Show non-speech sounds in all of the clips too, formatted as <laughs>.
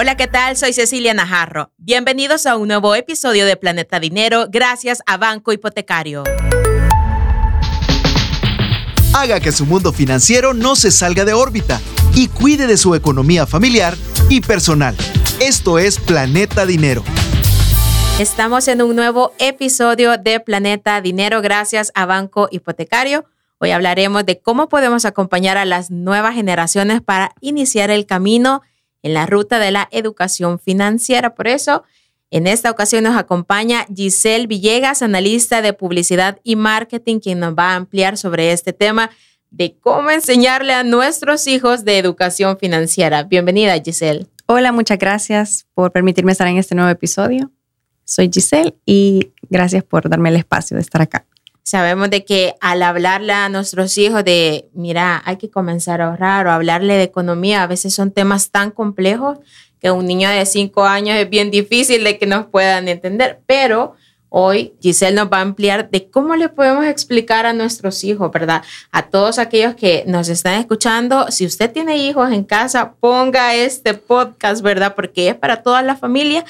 Hola, ¿qué tal? Soy Cecilia Najarro. Bienvenidos a un nuevo episodio de Planeta Dinero gracias a Banco Hipotecario. Haga que su mundo financiero no se salga de órbita y cuide de su economía familiar y personal. Esto es Planeta Dinero. Estamos en un nuevo episodio de Planeta Dinero gracias a Banco Hipotecario. Hoy hablaremos de cómo podemos acompañar a las nuevas generaciones para iniciar el camino en la ruta de la educación financiera. Por eso, en esta ocasión nos acompaña Giselle Villegas, analista de publicidad y marketing, quien nos va a ampliar sobre este tema de cómo enseñarle a nuestros hijos de educación financiera. Bienvenida, Giselle. Hola, muchas gracias por permitirme estar en este nuevo episodio. Soy Giselle y gracias por darme el espacio de estar acá. Sabemos de que al hablarle a nuestros hijos de, mira, hay que comenzar a ahorrar o hablarle de economía, a veces son temas tan complejos que un niño de cinco años es bien difícil de que nos puedan entender, pero hoy Giselle nos va a ampliar de cómo le podemos explicar a nuestros hijos, ¿verdad? A todos aquellos que nos están escuchando, si usted tiene hijos en casa, ponga este podcast, ¿verdad? Porque es para toda la familia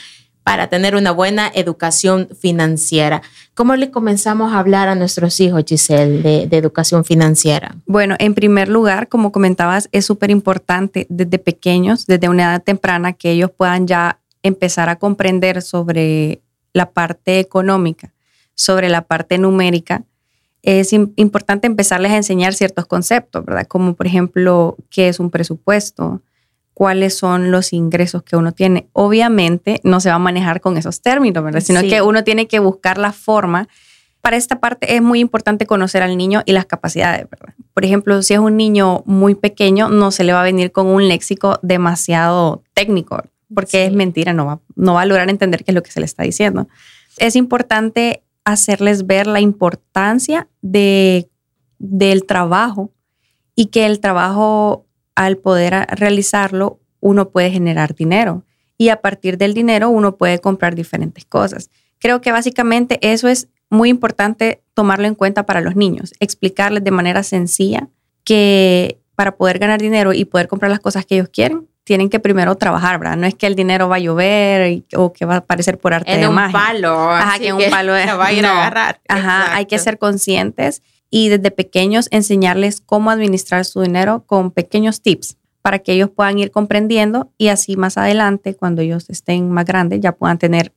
para tener una buena educación financiera. ¿Cómo le comenzamos a hablar a nuestros hijos, Giselle, de, educación financiera? Bueno, en primer lugar, como comentabas, es súper importante desde pequeños, desde una edad temprana, que ellos puedan ya empezar a comprender sobre la parte económica, sobre la parte numérica. Es importante empezarles a enseñar ciertos conceptos, ¿verdad? Como por ejemplo, qué es un presupuesto, cuáles son los ingresos que uno tiene. Obviamente no se va a manejar con esos términos, ¿verdad? Sino que uno tiene que buscar la forma. Para esta parte es muy importante conocer al niño y las capacidades, ¿verdad? Por ejemplo, si es un niño muy pequeño, no se le va a venir con un léxico demasiado técnico, porque es mentira, no va, no va a lograr entender qué es lo que se le está diciendo. Es importante hacerles ver la importancia de, del trabajo y que el trabajo al poder realizarlo, uno puede generar dinero y a partir del dinero uno puede comprar diferentes cosas. Creo que básicamente eso es muy importante tomarlo en cuenta para los niños, explicarles de manera sencilla que para poder ganar dinero y poder comprar las cosas que ellos quieren, tienen que primero trabajar, ¿verdad? No es que el dinero va a llover o que va a aparecer por arte en de un magia. palo. Ajá, que en un palo <laughs> va a ir a agarrar. Ajá, hay que ser conscientes y desde pequeños enseñarles cómo administrar su dinero con pequeños tips para que ellos puedan ir comprendiendo y así más adelante, cuando ellos estén más grandes, ya puedan tener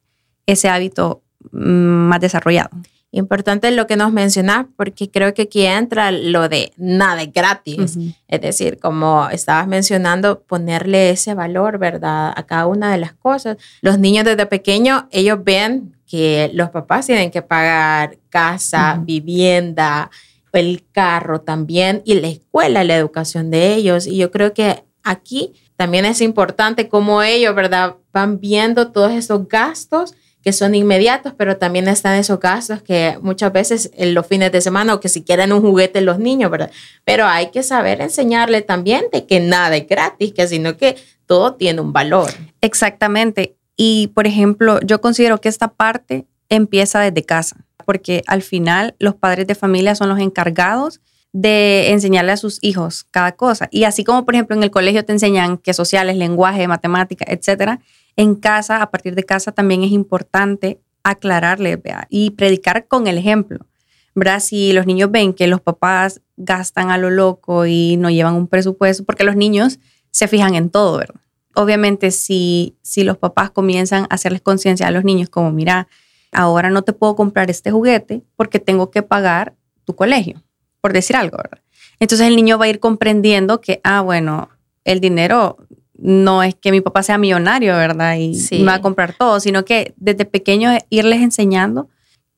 ese hábito mm, más desarrollado. Importante lo que nos mencionas, porque creo que aquí entra lo de nada es gratis. Es decir, como estabas mencionando, ponerle ese valor, ¿verdad? A cada una de las cosas. Los niños desde pequeños, ellos ven que los papás tienen que pagar casa, vivienda, el carro también y la escuela, la educación de ellos. Y yo creo que aquí también es importante cómo ellos, ¿verdad? Van viendo todos esos gastos que son inmediatos, pero también están esos gastos que muchas veces en los fines de semana o que si quieren un juguete los niños, ¿verdad? Pero hay que saber enseñarle también de que nada es gratis, que sino que todo tiene un valor. Exactamente. Y, por ejemplo, yo considero que esta parte empieza desde casa, porque al final los padres de familia son los encargados de enseñarle a sus hijos cada cosa. Y así como, por ejemplo, en el colegio te enseñan que sociales, lenguaje, matemática, etcétera, en casa, a partir de casa, también es importante aclararle y predicar con el ejemplo. ¿verdad? Si los niños ven que los papás gastan a lo loco y no llevan un presupuesto, porque los niños se fijan en todo, ¿verdad? Obviamente si, si los papás comienzan a hacerles conciencia a los niños como, mira, ahora no te puedo comprar este juguete porque tengo que pagar tu colegio, por decir algo, ¿verdad? Entonces el niño va a ir comprendiendo que, ah, bueno, el dinero no es que mi papá sea millonario, ¿verdad? Y me va a comprar todo, sino que desde pequeño irles enseñando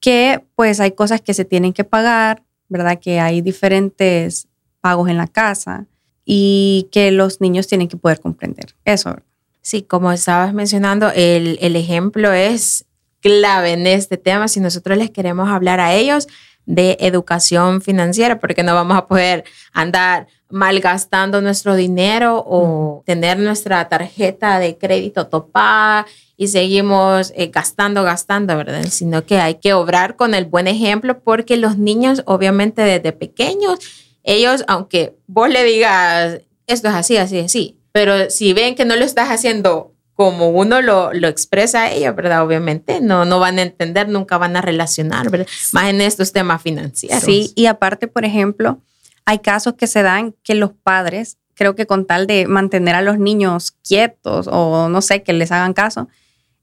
que pues hay cosas que se tienen que pagar, ¿verdad? Que hay diferentes pagos en la casa, y que los niños tienen que poder comprender. Eso. Sí, como estabas mencionando, el, el ejemplo es clave en este tema si nosotros les queremos hablar a ellos de educación financiera, porque no vamos a poder andar malgastando nuestro dinero o tener nuestra tarjeta de crédito topada y seguimos eh, gastando, gastando, ¿verdad? Sino que hay que obrar con el buen ejemplo porque los niños, obviamente desde pequeños, ellos, aunque vos le digas, esto es así, así, así, pero si ven que no lo estás haciendo como uno lo, lo, expresa a ellos, ¿verdad? Obviamente, no, no van a entender, nunca van a relacionar, ¿verdad? Más en estos temas financieros. Sí, y aparte, por ejemplo, hay casos que se dan que los padres, creo que con tal de mantener a los niños quietos o no sé, que les hagan caso,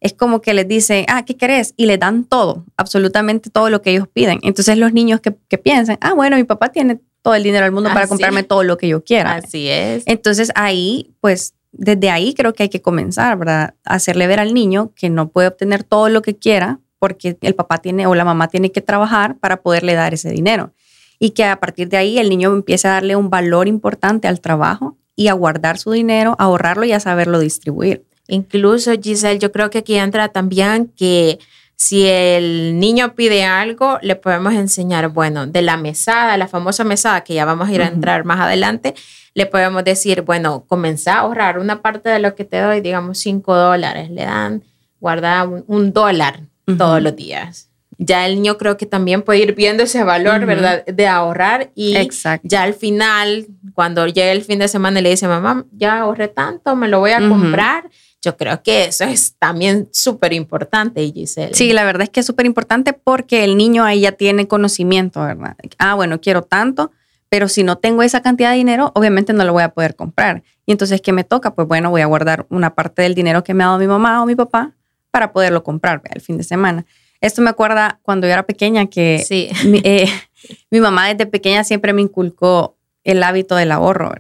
es como que les dicen, ah, ¿qué querés? Y le dan todo, absolutamente todo lo que ellos piden. Entonces los niños que, que piensan, ah, bueno, mi papá tiene todo el dinero del mundo para comprarme todo lo que yo quiera. Así es. Entonces ahí, pues desde ahí creo que hay que comenzar, ¿verdad? Hacerle ver al niño que no puede obtener todo lo que quiera porque el papá tiene o la mamá tiene que trabajar para poderle dar ese dinero. Y que a partir de ahí el niño empiece a darle un valor importante al trabajo y a guardar su dinero, a ahorrarlo y a saberlo distribuir. Incluso, Giselle, yo creo que aquí entra también que si el niño pide algo, le podemos enseñar, bueno, de la mesada, la famosa mesada, que ya vamos a ir a entrar más adelante, le podemos decir, bueno, comenzá a ahorrar una parte de lo que te doy, digamos cinco dólares, le dan, guarda un, dólar todos los días. Ya el niño creo que también puede ir viendo ese valor, ¿verdad? De ahorrar y ya al final, cuando llegue el fin de semana le dice, mamá, ya ahorré tanto, me lo voy a comprar. Yo creo que eso es también súper importante, Giselle. Sí, la verdad es que es súper importante porque el niño ahí ya tiene conocimiento, ¿verdad? Ah, bueno, quiero tanto, pero si no tengo esa cantidad de dinero, obviamente no lo voy a poder comprar. Y entonces, ¿qué me toca? Pues bueno, voy a guardar una parte del dinero que me ha dado mi mamá o mi papá para poderlo comprar el fin de semana. Esto me acuerda cuando yo era pequeña que eh, <laughs> mi, mamá desde pequeña siempre me inculcó el hábito del ahorro.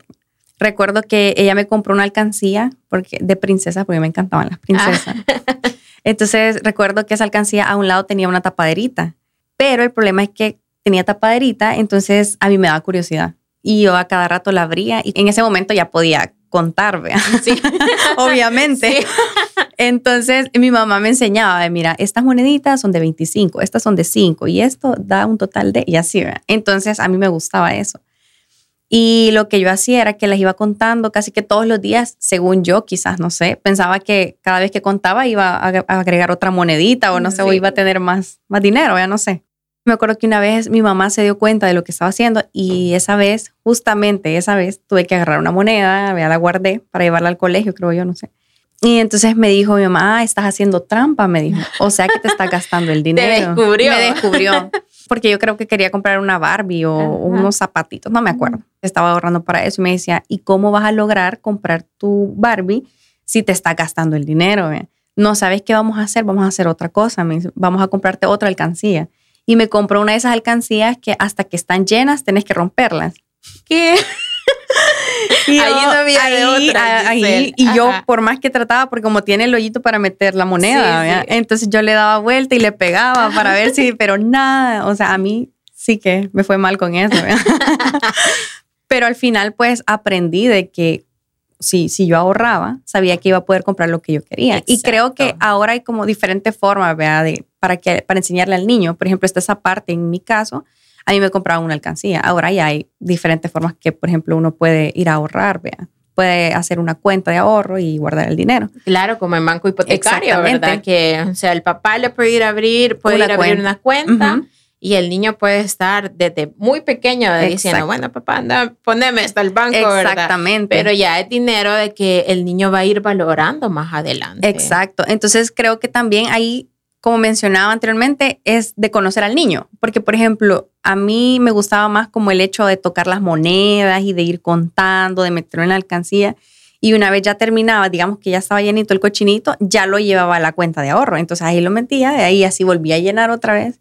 Recuerdo que ella me compró una alcancía porque, de princesa, porque me encantaban las princesas. Ah. <laughs> Entonces recuerdo que esa alcancía a un lado tenía una tapaderita, pero el problema es que tenía tapaderita, entonces a mí me daba curiosidad. Y yo a cada rato la abría y en ese momento ya podía contar, Sí. <laughs> Obviamente. Entonces mi mamá me enseñaba, mira, estas moneditas son de 25, estas son de 5 y esto da un total de, y así. Entonces a mí me gustaba eso. Y lo que yo hacía era que las iba contando casi que todos los días, según yo, quizás, no sé, pensaba que cada vez que contaba iba a agregar otra monedita o no sé, o iba a tener más, más dinero, ya no sé. Me acuerdo que una vez mi mamá se dio cuenta de lo que estaba haciendo y esa vez, justamente esa vez, tuve que agarrar una moneda, ya la guardé para llevarla al colegio, creo yo, no sé. Y entonces me dijo mi mamá, ah, estás haciendo trampa, me dijo. O sea que te estás gastando el <laughs> dinero. Te descubrió. Me descubrió. Porque yo creo que quería comprar una Barbie o unos zapatitos, no me acuerdo. Estaba ahorrando para eso y me decía, ¿y cómo vas a lograr comprar tu Barbie si te estás gastando el dinero? No sabes qué vamos a hacer, vamos a hacer otra cosa. Me dice, vamos a comprarte otra alcancía y me compró una de esas alcancías que hasta que están llenas tenés que romperlas. ¿Qué? Y ahí no había ahí, otra, ahí, y yo por más que trataba, porque como tiene el hoyito para meter la moneda, entonces yo le daba vuelta y le pegaba para ver si, <laughs> pero nada, o sea, a mí sí que me fue mal con eso. <laughs> pero al final pues aprendí de que si, si yo ahorraba, sabía que iba a poder comprar lo que yo quería. Y creo que ahora hay como diferentes formas, ¿verdad? De, para, que, para enseñarle al niño. Por ejemplo, esta esa parte en mi caso, a mí me compraba una alcancía. Ahora ya hay diferentes formas que, por ejemplo, uno puede ir a ahorrar, ¿verdad? Puede hacer una cuenta de ahorro y guardar el dinero. Claro, como en banco hipotecario, ¿verdad? Que, o sea, el papá le puede ir a abrir, puede ir a abrir una cuenta. Y el niño puede estar desde muy pequeño diciendo, bueno, papá, anda, poneme hasta el banco, Exactamente. Pero ya es dinero de que el niño va a ir valorando más adelante. Exacto. Entonces creo que también ahí, como mencionaba anteriormente, es de conocer al niño. Porque, por ejemplo, a mí me gustaba más como el hecho de tocar las monedas y de ir contando, de meterlo en la alcancía. Y una vez ya terminaba, digamos que ya estaba llenito el cochinito, ya lo llevaba a la cuenta de ahorro. Entonces ahí lo metía, de ahí así volvía a llenar otra vez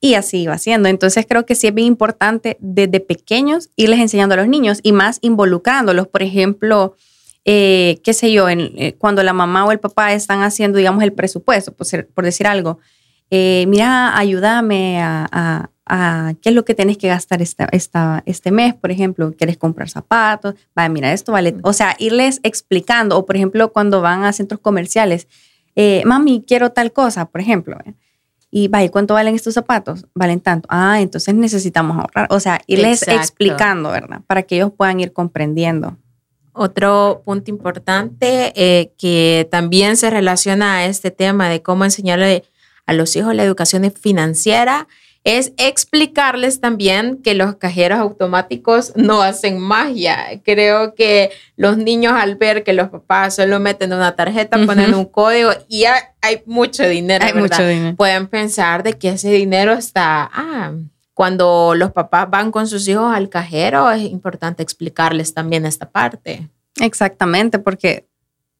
y así iba siendo. Entonces creo que sí es bien importante desde pequeños irles enseñando a los niños y más involucrándolos. Por ejemplo, eh, qué sé yo, en, eh, cuando la mamá o el papá están haciendo, digamos, el presupuesto, por, por decir algo, eh, mira, ayúdame a, qué es lo que tienes que gastar esta, esta, este mes, por ejemplo, quieres comprar zapatos, va, mira, esto vale, o sea, irles explicando, o por ejemplo, cuando van a centros comerciales, mami, quiero tal cosa, por ejemplo, y vaya, ¿cuánto valen estos zapatos? Valen tanto. Ah, entonces necesitamos ahorrar. O sea, irles explicando, ¿verdad? Para que ellos puedan ir comprendiendo. Otro punto importante eh, que también se relaciona a este tema de cómo enseñarle a los hijos la educación financiera es explicarles también que los cajeros automáticos no hacen magia. Creo que los niños al ver que los papás solo meten una tarjeta, ponen un código y hay, mucho dinero, hay mucho dinero. pueden pensar de que ese dinero está... Ah, cuando los papás van con sus hijos al cajero, es importante explicarles también esta parte. Exactamente, porque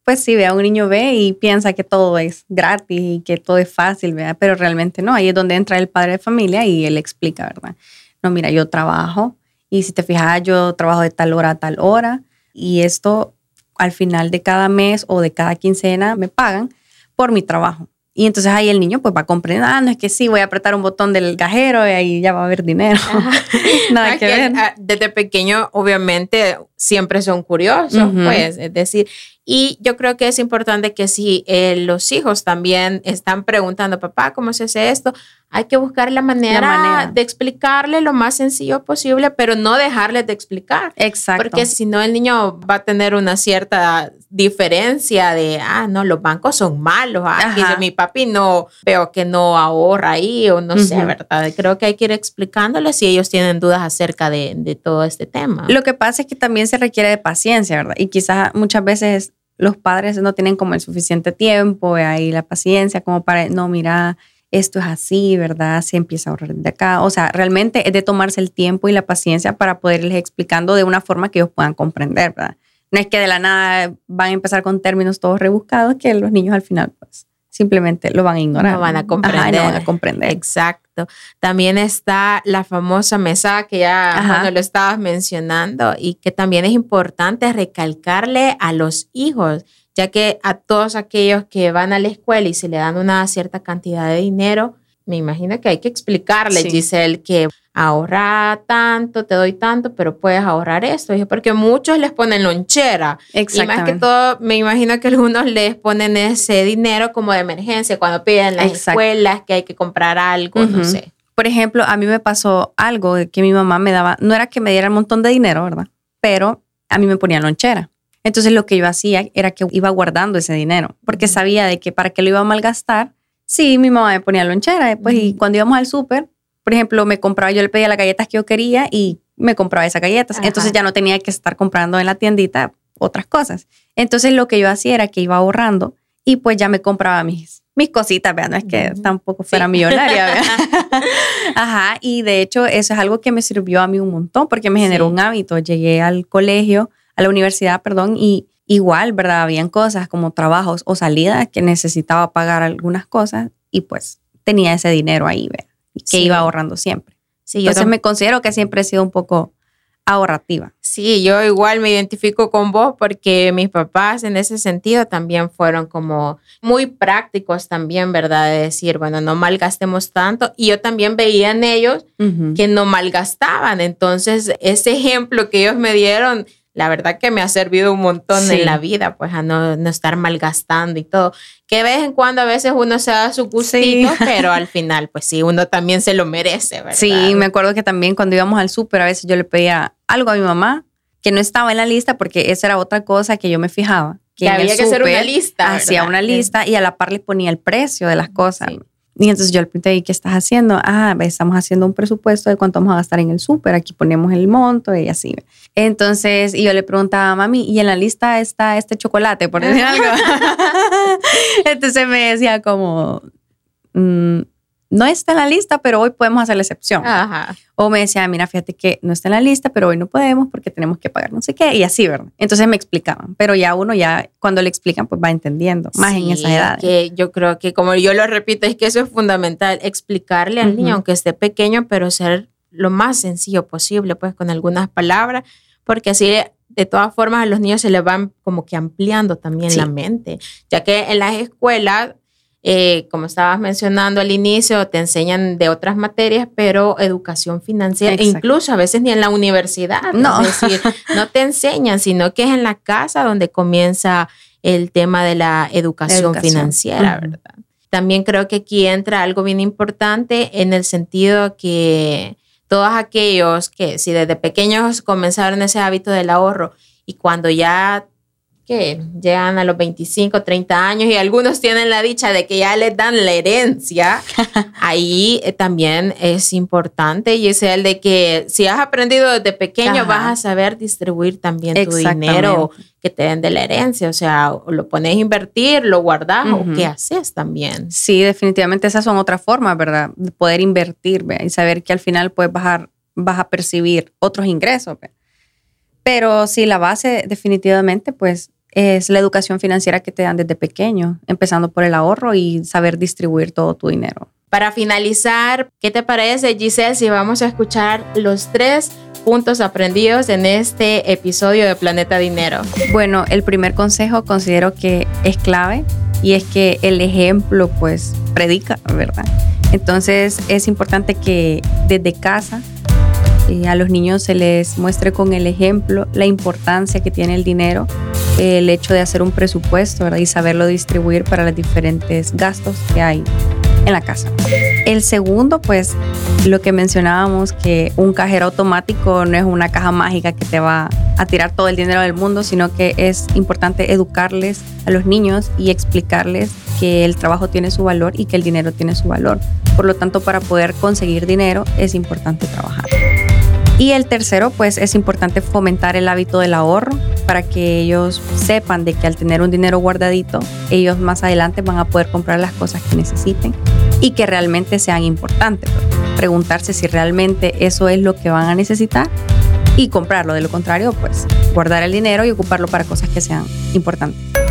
pues sí, vea, un niño ve y piensa que todo es gratis y que todo es fácil, ¿verdad? Pero realmente no, ahí es donde entra el padre de familia y él explica, ¿verdad? No, mira, yo trabajo y si te fijas, yo trabajo de tal hora a tal hora y esto al final de cada mes o de cada quincena me pagan por mi trabajo. Y entonces ahí el niño pues va comprendiendo, ah, no es que sí, voy a apretar un botón del cajero y ahí ya va a haber dinero. <laughs> Nada que, ver. Ah, desde pequeño, obviamente, siempre son curiosos, pues, es decir, y yo creo que es importante que si eh, los hijos también están preguntando, papá, ¿cómo se hace esto? Hay que buscar la manera, de explicarle lo más sencillo posible, pero no dejarles de explicar. Exacto. Porque si no, el niño va a tener una cierta diferencia de, ah, no, los bancos son malos. Ah, y de mi papi no, veo que no ahorra ahí o no sé, ¿verdad? Creo que hay que ir explicándoles si ellos tienen dudas acerca de, de todo este tema. Lo que pasa es que también se requiere de paciencia, ¿verdad? Y quizás muchas veces los padres no tienen como el suficiente tiempo y la paciencia como para, no, mira, esto es así, ¿verdad? Se empieza a ahorrar de acá. O sea, realmente es de tomarse el tiempo y la paciencia para poderles explicando de una forma que ellos puedan comprender, ¿verdad? No es que de la nada van a empezar con términos todos rebuscados que los niños al final, pues, simplemente lo van a ignorar. No van a comprender. no van a comprender. Exacto. También está la famosa mesa que ya cuando lo estabas mencionando y que también es importante recalcarle a los hijos, ya que a todos aquellos que van a la escuela y se le dan una cierta cantidad de dinero, me imagino que hay que explicarle, Giselle, que ahorra tanto, te doy tanto, pero puedes ahorrar esto. Porque muchos les ponen lonchera. Y más que todo, me imagino que algunos les ponen ese dinero como de emergencia cuando piden las escuelas que hay que comprar algo, no sé. Por ejemplo, a mí me pasó algo que mi mamá me daba, no era que me diera un montón de dinero, ¿verdad? Pero a mí me ponía lonchera. Entonces lo que yo hacía era que iba guardando ese dinero, porque sabía de que para qué lo iba a malgastar, Sí, mi mamá me ponía lonchera después y cuando íbamos al súper, por ejemplo, me compraba, yo le pedía las galletas que yo quería y me compraba esas galletas. Entonces ya no tenía que estar comprando en la tiendita otras cosas. Entonces lo que yo hacía era que iba ahorrando y pues ya me compraba mis, mis cositas, vean, no es que tampoco fuera millonaria, <laughs> Ajá, y de hecho eso es algo que me sirvió a mí un montón porque me generó un hábito. Llegué al colegio, a la universidad, perdón, y igual, ¿verdad? Habían cosas como trabajos o salidas que necesitaba pagar algunas cosas y pues tenía ese dinero ahí, ¿verdad? Que iba ahorrando siempre. Sí, Entonces me considero que siempre he sido un poco ahorrativa. Sí, yo igual me identifico con vos porque mis papás en ese sentido también fueron como muy prácticos también, ¿verdad? De decir, bueno, no malgastemos tanto. Y yo también veía en ellos que no malgastaban. Entonces, ese ejemplo que ellos me dieron la verdad que me ha servido un montón en la vida, pues a no, no, estar malgastando y todo. Que de vez en cuando a veces uno se da su gustito, pero al <laughs> final, pues sí, uno también se lo merece, ¿verdad? Sí, me acuerdo que también cuando íbamos al súper, a veces yo le pedía algo a mi mamá que no estaba en la lista porque esa era otra cosa que yo me fijaba. Que, había que hacer una lista. Hacía una lista y a la par le ponía el precio de las cosas. Y entonces yo le pregunté, qué estás haciendo? Ah, estamos haciendo un presupuesto de cuánto vamos a gastar en el súper. Aquí ponemos el monto y así. Entonces, y yo le preguntaba a mami, ¿y en la lista está este chocolate, por decir algo? <laughs> <laughs> entonces me decía como, mm, no está en la lista, pero hoy podemos hacer la excepción. O me decía, mira, fíjate que no está en la lista, pero hoy no podemos porque tenemos que pagar no sé qué, y así, ¿verdad? Entonces me explicaban, pero ya uno ya cuando le explican, pues va entendiendo, más en esa edad. Que yo creo que, como yo lo repito, es que eso es fundamental, explicarle al niño, aunque esté pequeño, pero ser lo más sencillo posible, pues con algunas palabras, porque así de todas formas a los niños se les van como que ampliando también la mente, ya que en las escuelas eh, como estabas mencionando al inicio, te enseñan de otras materias, pero educación financiera, incluso a veces ni en la universidad, no. es decir, no te enseñan, sino que es en la casa donde comienza el tema de la educación, financiera, ¿verdad? También creo que aquí entra algo bien importante en el sentido que todos aquellos que si desde pequeños comenzaron ese hábito del ahorro y cuando ya que llegan a los 25, 30 años y algunos tienen la dicha de que ya les dan la herencia, <laughs> ahí eh, también es importante y es el de que si has aprendido desde pequeño vas a saber distribuir también tu dinero que te den de la herencia, o sea, lo pones a invertir, lo guardas o qué haces también. Sí, definitivamente esas son otras formas, ¿verdad? De poder invertir y saber que al final puedes bajar, vas a percibir otros ingresos. Pero sí, la base definitivamente pues es la educación financiera que te dan desde pequeño, empezando por el ahorro y saber distribuir todo tu dinero. Para finalizar, ¿qué te parece, Giselle, si vamos a escuchar los tres puntos aprendidos en este episodio de Planeta Dinero? Bueno, el primer consejo considero que es clave y es que el ejemplo pues predica, ¿verdad? Entonces es importante que desde casa eh, a los niños se les muestre con el ejemplo la importancia que tiene el dinero el hecho de hacer un presupuesto y saberlo distribuir para los diferentes gastos que hay en la casa. El segundo, pues lo que mencionábamos, que un cajero automático no es una caja mágica que te va a tirar todo el dinero del mundo, sino que es importante educarles a los niños y explicarles que el trabajo tiene su valor y que el dinero tiene su valor. Por lo tanto, para poder conseguir dinero es importante trabajar. Y el tercero, pues es importante fomentar el hábito del ahorro para que ellos sepan de que al tener un dinero guardadito, ellos más adelante van a poder comprar las cosas que necesiten y que realmente sean importantes. Preguntarse si realmente eso es lo que van a necesitar y comprarlo. De lo contrario, pues guardar el dinero y ocuparlo para cosas que sean importantes.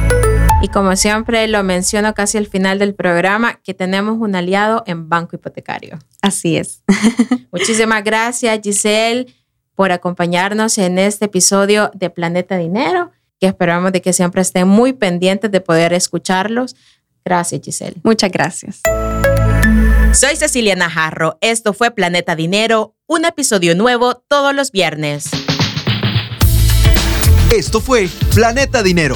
Y como siempre lo menciono casi al final del programa, que tenemos un aliado en Banco Hipotecario. Así es. <laughs> Muchísimas gracias, Giselle, por acompañarnos en este episodio de Planeta Dinero, que esperamos de que siempre estén muy pendientes de poder escucharlos. Gracias, Giselle. Muchas gracias. Soy Cecilia Najarro. Esto fue Planeta Dinero, un episodio nuevo todos los viernes. Esto fue Planeta Dinero,